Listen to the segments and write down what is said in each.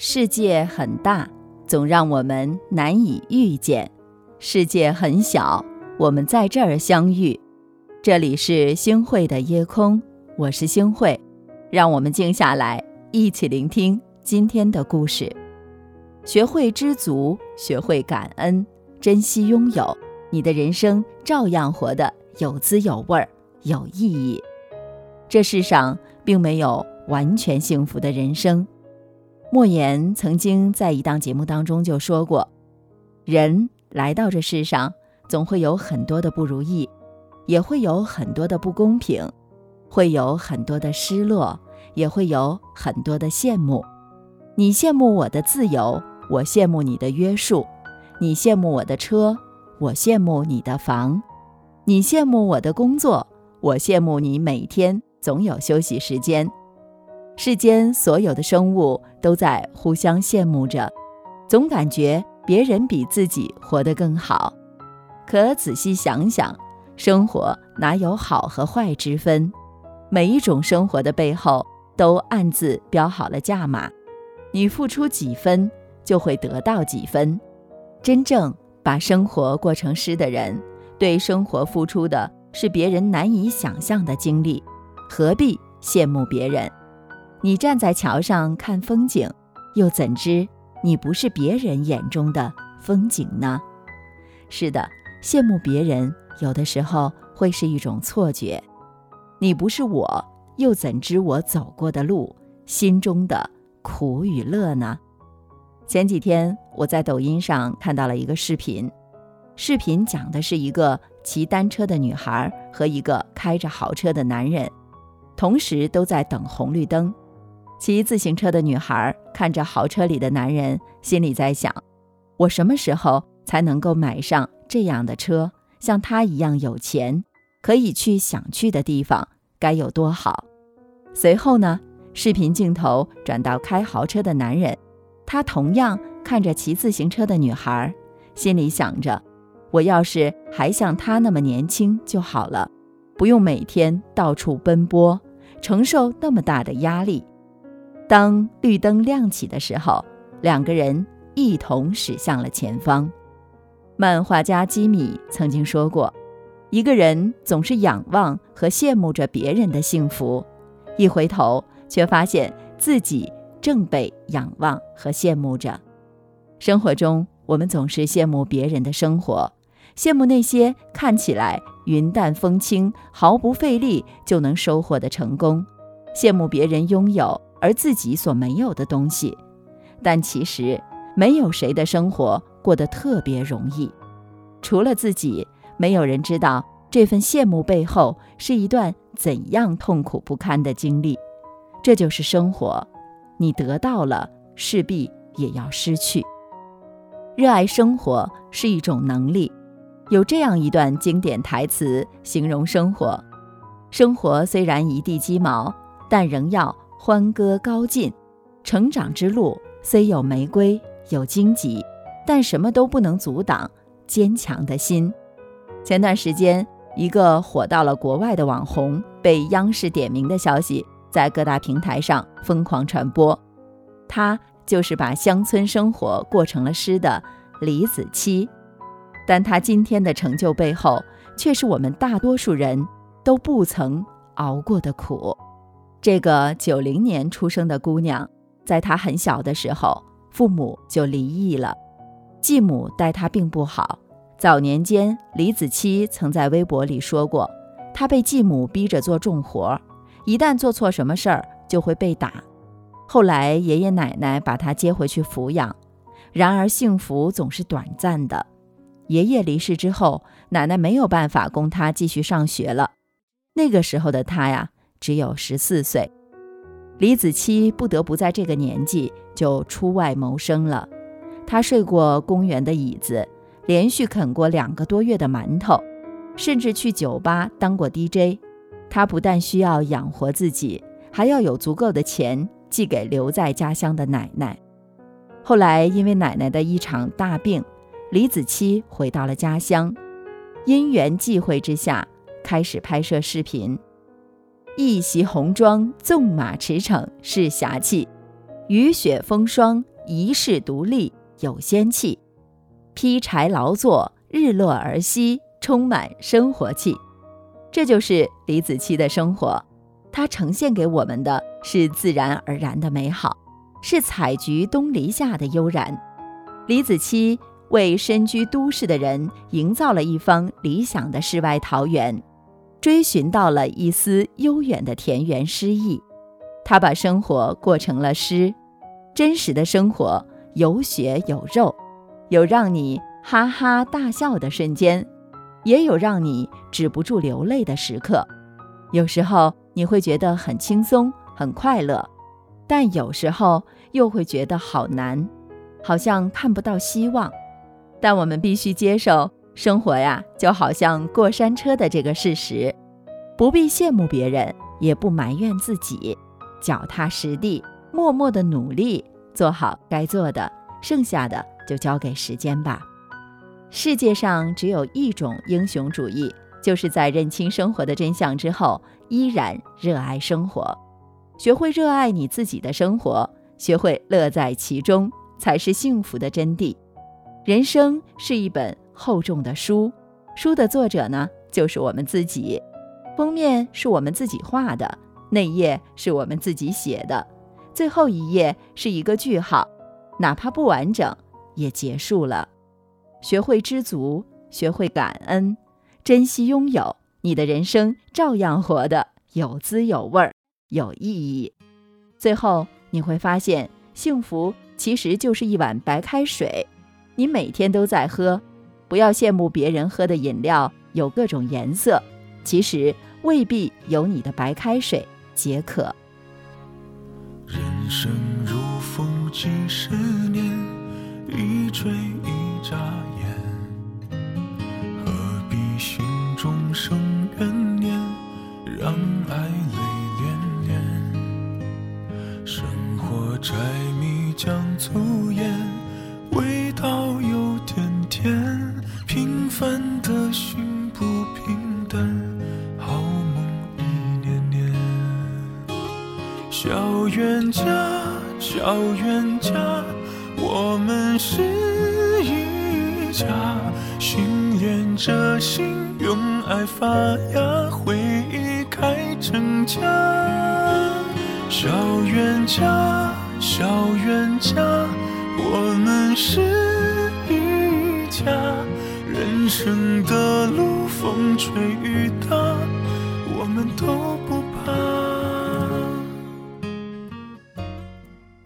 世界很大，总让我们难以遇见；世界很小，我们在这儿相遇。这里是星汇的夜空，我是星汇，让我们静下来，一起聆听今天的故事。学会知足，学会感恩，珍惜拥有，你的人生照样活得有滋有味儿、有意义。这世上并没有完全幸福的人生。莫言曾经在一档节目当中就说过：“人来到这世上，总会有很多的不如意，也会有很多的不公平，会有很多的失落，也会有很多的羡慕。你羡慕我的自由，我羡慕你的约束；你羡慕我的车，我羡慕你的房；你羡慕我的工作，我羡慕你每天总有休息时间。”世间所有的生物都在互相羡慕着，总感觉别人比自己活得更好。可仔细想想，生活哪有好和坏之分？每一种生活的背后都暗自标好了价码，你付出几分，就会得到几分。真正把生活过成诗的人，对生活付出的是别人难以想象的经历，何必羡慕别人？你站在桥上看风景，又怎知你不是别人眼中的风景呢？是的，羡慕别人有的时候会是一种错觉。你不是我，又怎知我走过的路、心中的苦与乐呢？前几天我在抖音上看到了一个视频，视频讲的是一个骑单车的女孩和一个开着豪车的男人，同时都在等红绿灯。骑自行车的女孩看着豪车里的男人，心里在想：我什么时候才能够买上这样的车，像他一样有钱，可以去想去的地方，该有多好？随后呢，视频镜头转到开豪车的男人，他同样看着骑自行车的女孩，心里想着：我要是还像他那么年轻就好了，不用每天到处奔波，承受那么大的压力。当绿灯亮起的时候，两个人一同驶向了前方。漫画家基米曾经说过：“一个人总是仰望和羡慕着别人的幸福，一回头却发现自己正被仰望和羡慕着。”生活中，我们总是羡慕别人的生活，羡慕那些看起来云淡风轻、毫不费力就能收获的成功，羡慕别人拥有。而自己所没有的东西，但其实没有谁的生活过得特别容易，除了自己，没有人知道这份羡慕背后是一段怎样痛苦不堪的经历。这就是生活，你得到了，势必也要失去。热爱生活是一种能力。有这样一段经典台词形容生活：生活虽然一地鸡毛，但仍要。欢歌高进，成长之路虽有玫瑰有荆棘，但什么都不能阻挡坚强的心。前段时间，一个火到了国外的网红被央视点名的消息在各大平台上疯狂传播。他就是把乡村生活过成了诗的李子柒，但他今天的成就背后，却是我们大多数人都不曾熬过的苦。这个九零年出生的姑娘，在她很小的时候，父母就离异了，继母待她并不好。早年间，李子柒曾在微博里说过，她被继母逼着做重活，一旦做错什么事儿就会被打。后来爷爷奶奶把她接回去抚养，然而幸福总是短暂的。爷爷离世之后，奶奶没有办法供她继续上学了。那个时候的她呀。只有十四岁，李子柒不得不在这个年纪就出外谋生了。他睡过公园的椅子，连续啃过两个多月的馒头，甚至去酒吧当过 DJ。他不但需要养活自己，还要有足够的钱寄给留在家乡的奶奶。后来因为奶奶的一场大病，李子柒回到了家乡。因缘际会之下，开始拍摄视频。一袭红装，纵马驰骋是侠气；雨雪风霜，一世独立，有仙气；劈柴劳作，日落而息，充满生活气。这就是李子柒的生活，它呈现给我们的是自然而然的美好，是采菊东篱下的悠然。李子柒为身居都市的人营造了一方理想的世外桃源，追寻到了一丝悠远的田园诗意。他把生活过成了诗，真实的生活有血有肉，有让你哈哈大笑的瞬间。也有让你止不住流泪的时刻，有时候你会觉得很轻松、很快乐，但有时候又会觉得好难，好像看不到希望。但我们必须接受生活呀，就好像过山车的这个事实，不必羡慕别人，也不埋怨自己，脚踏实地，默默的努力，做好该做的，剩下的就交给时间吧。世界上只有一种英雄主义，就是在认清生活的真相之后，依然热爱生活。学会热爱你自己的生活，学会乐在其中，才是幸福的真谛。人生是一本厚重的书，书的作者呢，就是我们自己。封面是我们自己画的，内页是我们自己写的，最后一页是一个句号，哪怕不完整，也结束了。学会知足，学会感恩，珍惜拥有，你的人生照样活得有滋有味儿，有意义。最后你会发现，幸福其实就是一碗白开水，你每天都在喝。不要羡慕别人喝的饮料有各种颜色，其实未必有你的白开水解渴。人生如风几十年，一吹一眨。眼小冤家，我们是一家。心连着心，用爱发芽，回忆开成家。小冤家。小冤家，我们是一家。人生的路，风吹雨打，我们都不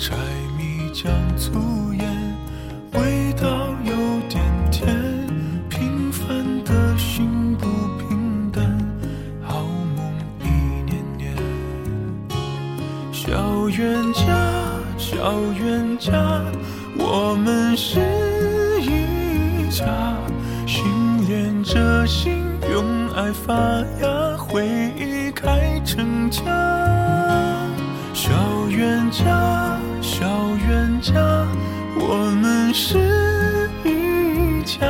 柴米酱醋盐，味道有点甜。平凡的心不平淡，好梦一年年。小冤家。小冤家，我们是一家，心连着心，用爱发芽，回忆开成家。冤家，小冤家，我们是一家，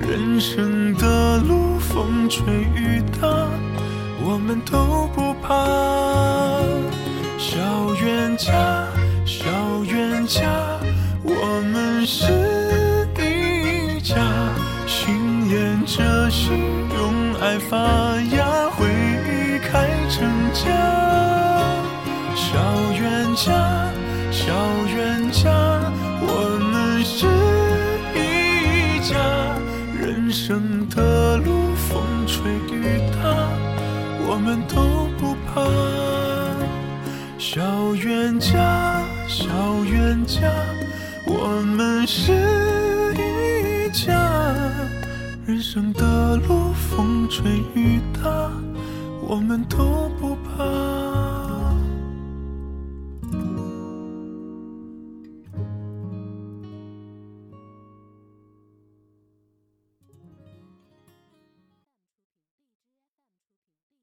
人生的路，风吹雨打，我们都不怕。小冤家。小冤家，我们是一家，心连着心，用爱发们都不怕。小冤家。小冤家，我们是一家。人生的路，风吹雨打，我们都不怕。